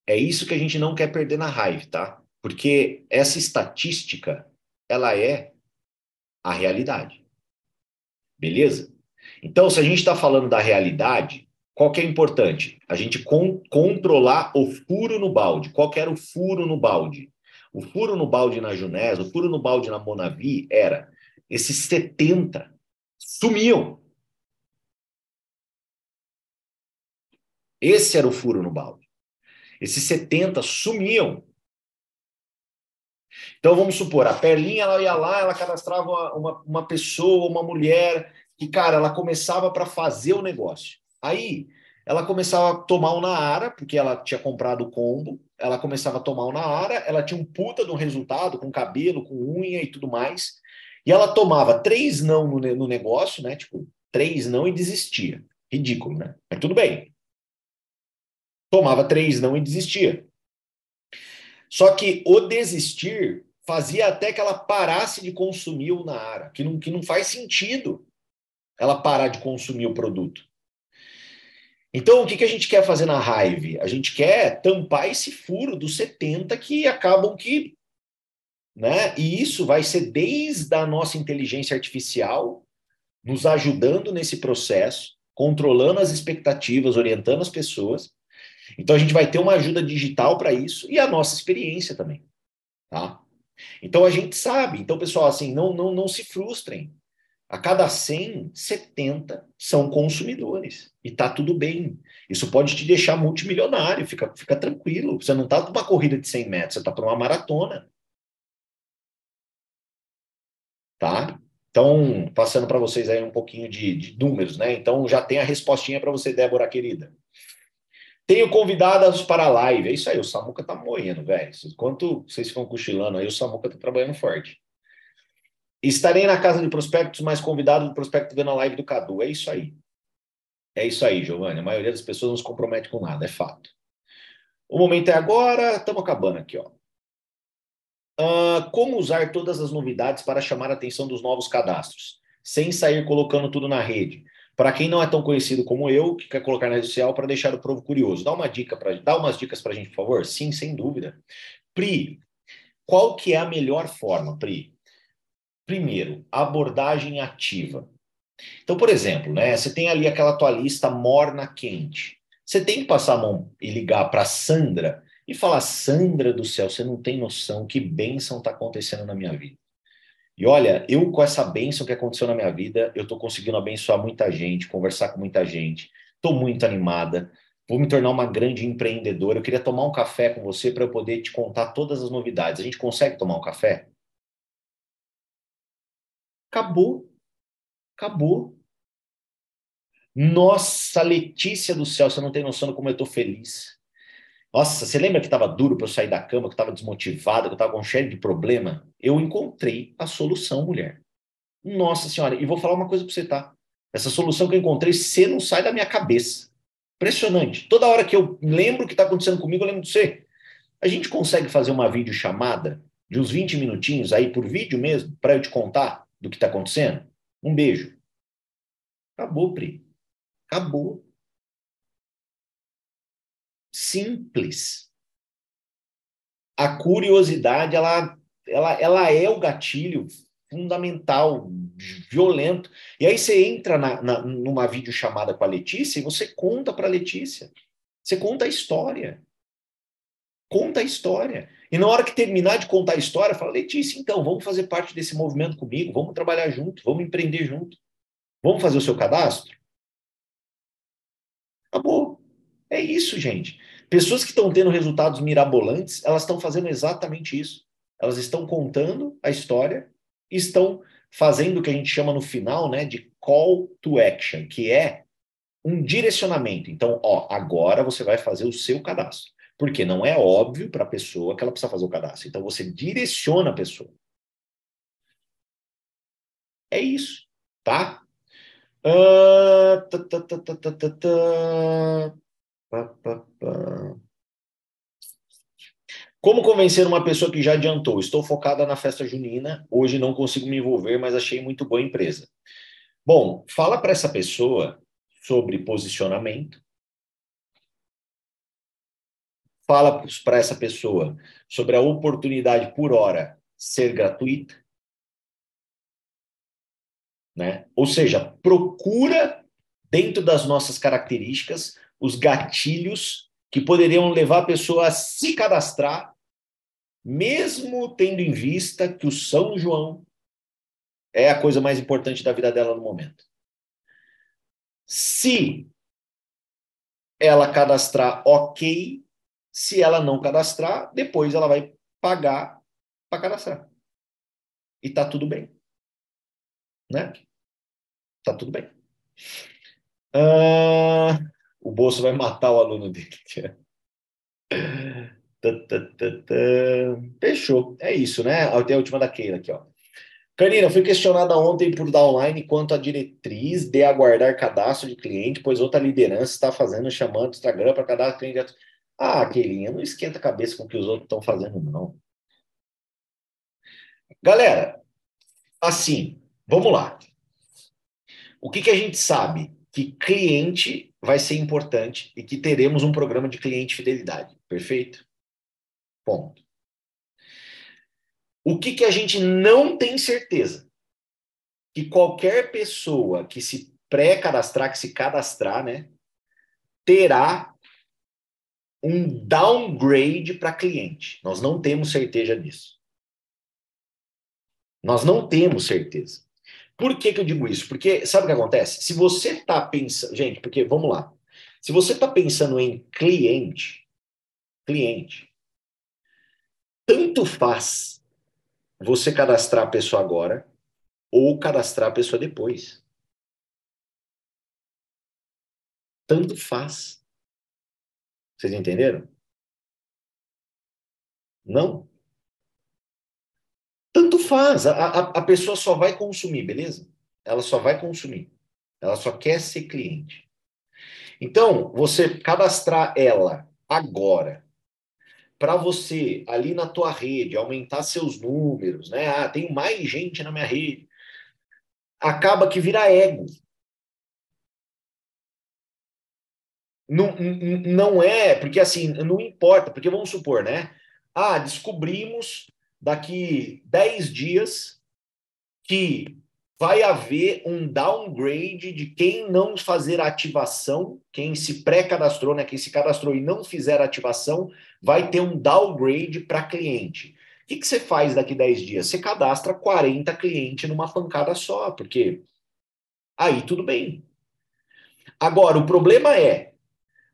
É isso que a gente não quer perder na raiva, tá? Porque essa estatística, ela é a realidade. Beleza? Então, se a gente está falando da realidade, qual que é importante? A gente con controlar o furo no balde. Qual que era o furo no balde? O furo no balde na Junés, o furo no balde na Monavi era esses 70 sumiam. Esse era o furo no balde. Esses 70 sumiam. Então vamos supor, a Perlinha ela ia lá, ela cadastrava uma, uma pessoa, uma mulher, que, cara, ela começava para fazer o negócio. Aí ela começava a tomar o Naara, porque ela tinha comprado o combo, ela começava a tomar o Naara, ela tinha um puta de um resultado, com cabelo, com unha e tudo mais, e ela tomava três não no, no negócio, né? Tipo, três não e desistia. Ridículo, né? Mas tudo bem. Tomava três não e desistia. Só que o desistir fazia até que ela parasse de consumir o Naara, que não, que não faz sentido ela parar de consumir o produto. Então, o que, que a gente quer fazer na Hive? A gente quer tampar esse furo dos 70 que acabam que. Né? E isso vai ser desde a nossa inteligência artificial, nos ajudando nesse processo, controlando as expectativas, orientando as pessoas. Então, a gente vai ter uma ajuda digital para isso e a nossa experiência também. Tá? Então, a gente sabe. Então, pessoal, assim, não, não, não se frustrem. A cada 100, 70 são consumidores. E tá tudo bem. Isso pode te deixar multimilionário, fica, fica tranquilo. Você não está numa corrida de 100 metros, você está para uma maratona. Tá? Então, passando para vocês aí um pouquinho de, de, números, né? Então, já tem a respostinha para você, Débora, querida. Tenho convidadas para a live. É isso aí, o Samuca tá moendo, velho. Enquanto vocês ficam cochilando aí, o Samuca tá trabalhando forte. Estarei na casa de prospectos, mais convidado do prospecto vendo a live do Cadu. É isso aí. É isso aí, Giovanni. A maioria das pessoas não se compromete com nada, é fato. O momento é agora, estamos acabando aqui, ó. Uh, como usar todas as novidades para chamar a atenção dos novos cadastros, sem sair colocando tudo na rede? Para quem não é tão conhecido como eu, que quer colocar na rede social para deixar o povo curioso, dá uma dica para, dá umas dicas para a gente, por favor. Sim, sem dúvida. Pri, qual que é a melhor forma, Pri? Primeiro, abordagem ativa. Então, por exemplo, né, você tem ali aquela tua lista morna quente. Você tem que passar a mão e ligar para Sandra e falar: Sandra do céu, você não tem noção que bênção está acontecendo na minha vida. E olha, eu com essa bênção que aconteceu na minha vida, eu estou conseguindo abençoar muita gente, conversar com muita gente, estou muito animada, vou me tornar uma grande empreendedora. Eu queria tomar um café com você para eu poder te contar todas as novidades. A gente consegue tomar um café? Acabou. Acabou. Nossa, Letícia do céu, você não tem noção de como eu estou feliz. Nossa, você lembra que estava duro para eu sair da cama, que estava desmotivado, que eu estava com cheio de problema? Eu encontrei a solução, mulher. Nossa senhora, e vou falar uma coisa para você, tá? Essa solução que eu encontrei, você não sai da minha cabeça. Impressionante. Toda hora que eu lembro o que está acontecendo comigo, eu lembro de você. A gente consegue fazer uma videochamada de uns 20 minutinhos aí por vídeo mesmo, para eu te contar do que está acontecendo? Um beijo. Acabou, Pri. Acabou. Simples. A curiosidade, ela, ela, ela é o gatilho fundamental, violento. E aí você entra na, na, numa videochamada com a Letícia e você conta para a Letícia. Você conta a história. Conta a história. E na hora que terminar de contar a história, fala, Letícia, então, vamos fazer parte desse movimento comigo, vamos trabalhar junto, vamos empreender junto. Vamos fazer o seu cadastro? Acabou. É isso, gente. Pessoas que estão tendo resultados mirabolantes, elas estão fazendo exatamente isso. Elas estão contando a história, estão fazendo o que a gente chama no final, né, de call to action, que é um direcionamento. Então, ó, agora você vai fazer o seu cadastro. Porque não é óbvio para a pessoa que ela precisa fazer o cadastro. Então você direciona a pessoa. É isso, tá? Como convencer uma pessoa que já adiantou? Estou focada na festa junina, hoje não consigo me envolver, mas achei muito boa a empresa. Bom, fala para essa pessoa sobre posicionamento, fala para essa pessoa sobre a oportunidade por hora ser gratuita, né? Ou seja, procura dentro das nossas características os gatilhos que poderiam levar a pessoa a se cadastrar mesmo tendo em vista que o São João é a coisa mais importante da vida dela no momento. Se ela cadastrar, ok. Se ela não cadastrar, depois ela vai pagar para cadastrar. E tá tudo bem. Né? Tá tudo bem. Ah, o bolso vai matar o aluno dele. Fechou. É isso, né? Até a última da Keila aqui, ó. Carina, fui questionada ontem por Downline quanto à diretriz de aguardar cadastro de cliente, pois outra liderança está fazendo, chamando o Instagram para cadastro de cliente. Ah, Keilinha, não esquenta a cabeça com o que os outros estão fazendo, não. Galera, assim, vamos lá. O que, que a gente sabe? Que cliente vai ser importante e que teremos um programa de cliente fidelidade. Perfeito? Ponto. O que, que a gente não tem certeza? Que qualquer pessoa que se pré-cadastrar, que se cadastrar, né, terá um downgrade para cliente. Nós não temos certeza disso. Nós não temos certeza. Por que, que eu digo isso? Porque sabe o que acontece? Se você está pensando. Gente, porque vamos lá. Se você está pensando em cliente, cliente, tanto faz você cadastrar a pessoa agora ou cadastrar a pessoa depois. Tanto faz. Vocês entenderam? Não. Tanto faz. A, a, a pessoa só vai consumir, beleza? Ela só vai consumir. Ela só quer ser cliente. Então, você cadastrar ela agora para você ali na tua rede aumentar seus números, né? Ah, tem mais gente na minha rede. Acaba que vira ego. Não, não é, porque assim, não importa, porque vamos supor, né? Ah, descobrimos daqui 10 dias que vai haver um downgrade de quem não fazer ativação, quem se pré-cadastrou, né, quem se cadastrou e não fizer ativação, vai ter um downgrade para cliente. O que, que você faz daqui 10 dias? Você cadastra 40 clientes numa pancada só, porque aí tudo bem. Agora, o problema é,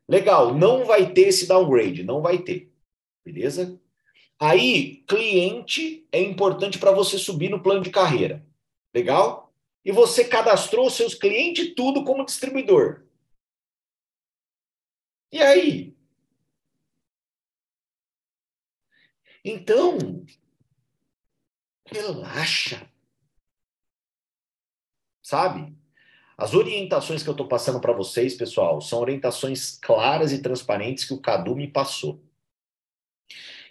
legal, não vai ter esse downgrade, não vai ter, beleza? Aí, cliente é importante para você subir no plano de carreira. Legal? E você cadastrou seus clientes tudo como distribuidor. E aí? Então, relaxa. Sabe? As orientações que eu estou passando para vocês, pessoal, são orientações claras e transparentes que o Cadu me passou.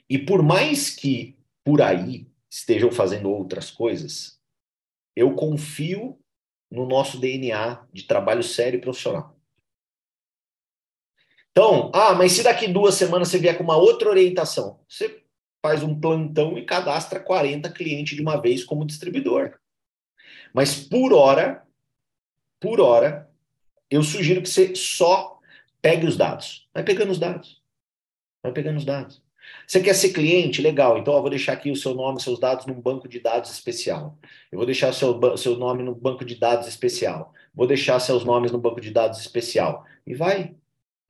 E por mais que por aí estejam fazendo outras coisas, eu confio no nosso DNA de trabalho sério e profissional. Então, ah, mas se daqui duas semanas você vier com uma outra orientação, você faz um plantão e cadastra 40 clientes de uma vez como distribuidor. Mas por hora, por hora, eu sugiro que você só pegue os dados. Vai pegando os dados. Vai pegando os dados. Você quer ser cliente? Legal. Então, eu vou deixar aqui o seu nome, seus dados num banco de dados especial. Eu vou deixar seu, seu nome no banco de dados especial. Vou deixar seus nomes no banco de dados especial. E vai.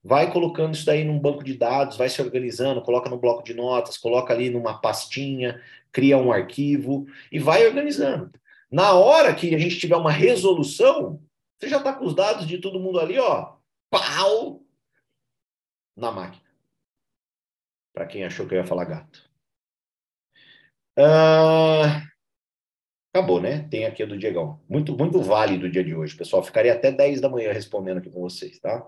Vai colocando isso daí num banco de dados, vai se organizando, coloca no bloco de notas, coloca ali numa pastinha, cria um arquivo e vai organizando. Na hora que a gente tiver uma resolução, você já está com os dados de todo mundo ali, ó, pau, na máquina para quem achou que eu ia falar gato. Ah, acabou, né? Tem aqui a do Diegão. Muito, muito válido o dia de hoje, pessoal. Ficaria até 10 da manhã respondendo aqui com vocês, tá?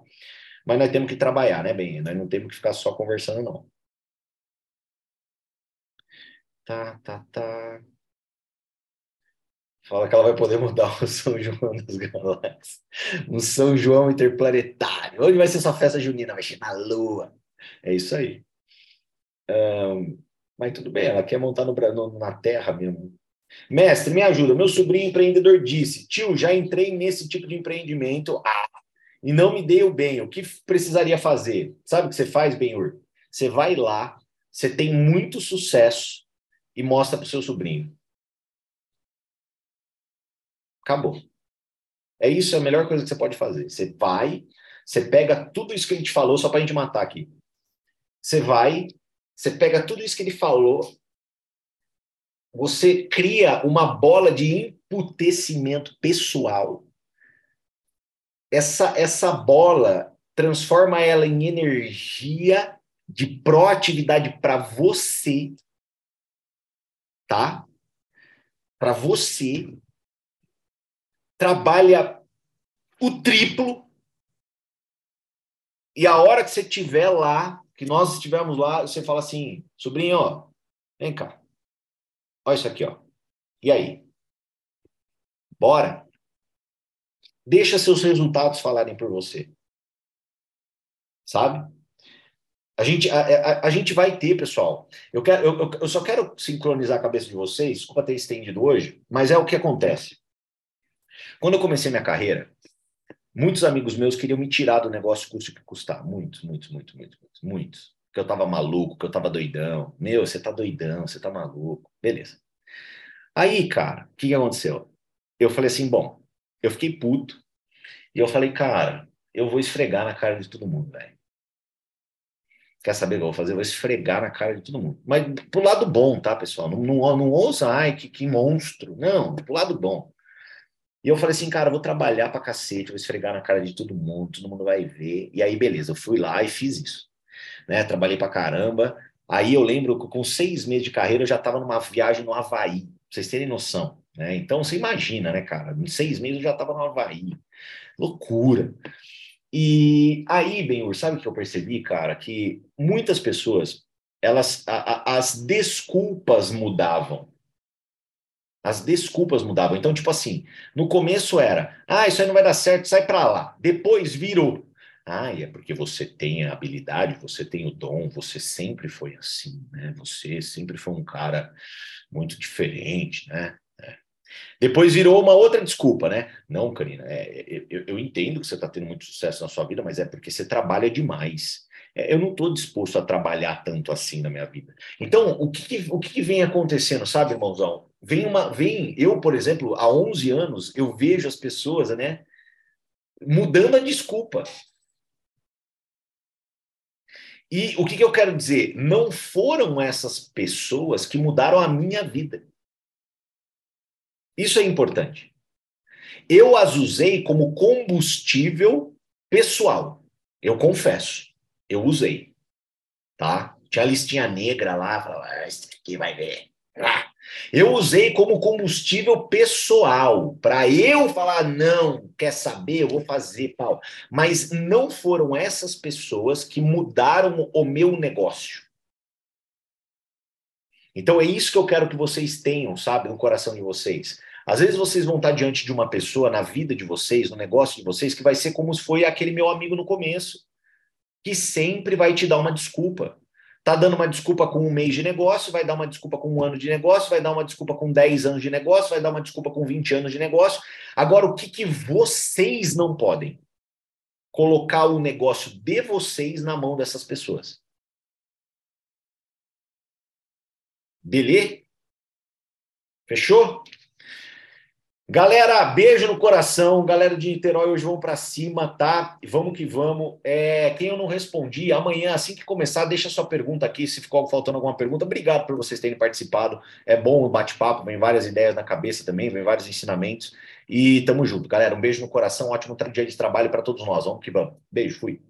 Mas nós temos que trabalhar, né, bem? Nós não temos que ficar só conversando, não. Tá, tá, tá. Fala que ela vai poder mudar o São João das Galáxias. Um São João interplanetário. Onde vai ser sua festa junina? Vai ser na Lua. É isso aí. Um, mas tudo bem, ela quer montar no, no, na terra mesmo. Mestre, me ajuda. Meu sobrinho empreendedor disse: Tio, já entrei nesse tipo de empreendimento ah, e não me deu bem. O que precisaria fazer? Sabe o que você faz, Benhur? Você vai lá, você tem muito sucesso e mostra para o seu sobrinho. Acabou. É isso, é a melhor coisa que você pode fazer. Você vai, você pega tudo isso que a gente falou, só para a gente matar aqui. Você vai, você pega tudo isso que ele falou, você cria uma bola de emputecimento pessoal. Essa, essa bola transforma ela em energia de proatividade para você, tá? Para você trabalha o triplo e a hora que você estiver lá, que nós estivermos lá, você fala assim, sobrinho, ó, vem cá. Olha isso aqui, ó. E aí? Bora? Deixa seus resultados falarem por você. Sabe? A gente, a, a, a, gente vai ter, pessoal. Eu, quero, eu, eu só quero sincronizar a cabeça de vocês, desculpa ter estendido hoje, mas é o que acontece. Quando eu comecei minha carreira, Muitos amigos meus queriam me tirar do negócio custo que custar. Muitos, muitos, muitos, muitos, muitos. muitos. Que eu tava maluco, que eu tava doidão. Meu, você tá doidão, você tá maluco. Beleza. Aí, cara, o que, que aconteceu? Eu falei assim, bom, eu fiquei puto. E eu falei, cara, eu vou esfregar na cara de todo mundo, velho. Quer saber o que eu vou fazer? Eu vou esfregar na cara de todo mundo. Mas pro lado bom, tá, pessoal? Não, não, não ouça, ai, que, que monstro. Não, pro lado bom. E eu falei assim, cara, vou trabalhar pra cacete, vou esfregar na cara de todo mundo, todo mundo vai ver. E aí, beleza, eu fui lá e fiz isso. Né? Trabalhei pra caramba. Aí eu lembro que com seis meses de carreira eu já estava numa viagem no Havaí, pra vocês terem noção. Né? Então você imagina, né, cara? Em seis meses eu já estava no Havaí. Loucura. E aí, Benhur, sabe o que eu percebi, cara? Que muitas pessoas, elas, a, a, as desculpas mudavam as desculpas mudavam. Então, tipo assim, no começo era, ah, isso aí não vai dar certo, sai para lá. Depois virou, ah, é porque você tem a habilidade, você tem o dom, você sempre foi assim, né? Você sempre foi um cara muito diferente, né? É. Depois virou uma outra desculpa, né? Não, Karina, é, eu, eu entendo que você está tendo muito sucesso na sua vida, mas é porque você trabalha demais. É, eu não estou disposto a trabalhar tanto assim na minha vida. Então, o que, o que vem acontecendo, sabe, irmãozão? Vem uma, vem, eu, por exemplo, há 11 anos, eu vejo as pessoas, né, mudando a desculpa. E o que, que eu quero dizer? Não foram essas pessoas que mudaram a minha vida. Isso é importante. Eu as usei como combustível pessoal. Eu confesso, eu usei. Tá? Tinha a listinha negra lá, falava, ah, esse aqui vai ver. Ah, eu usei como combustível pessoal, para eu falar, não, quer saber, eu vou fazer, pau. Mas não foram essas pessoas que mudaram o meu negócio. Então é isso que eu quero que vocês tenham, sabe, no coração de vocês. Às vezes vocês vão estar diante de uma pessoa na vida de vocês, no negócio de vocês, que vai ser como foi aquele meu amigo no começo, que sempre vai te dar uma desculpa. Tá dando uma desculpa com um mês de negócio, vai dar uma desculpa com um ano de negócio, vai dar uma desculpa com 10 anos de negócio, vai dar uma desculpa com 20 anos de negócio. Agora, o que, que vocês não podem? Colocar o negócio de vocês na mão dessas pessoas. Beleza? Fechou? Galera, beijo no coração. Galera de Niterói, hoje vamos para cima, tá? Vamos que vamos. É, quem eu não respondi, amanhã, assim que começar, deixa sua pergunta aqui, se ficou faltando alguma pergunta. Obrigado por vocês terem participado. É bom o bate-papo, vem várias ideias na cabeça também, vem vários ensinamentos. E tamo junto, galera. Um beijo no coração, ótimo dia de trabalho para todos nós. Vamos que vamos. Beijo, fui.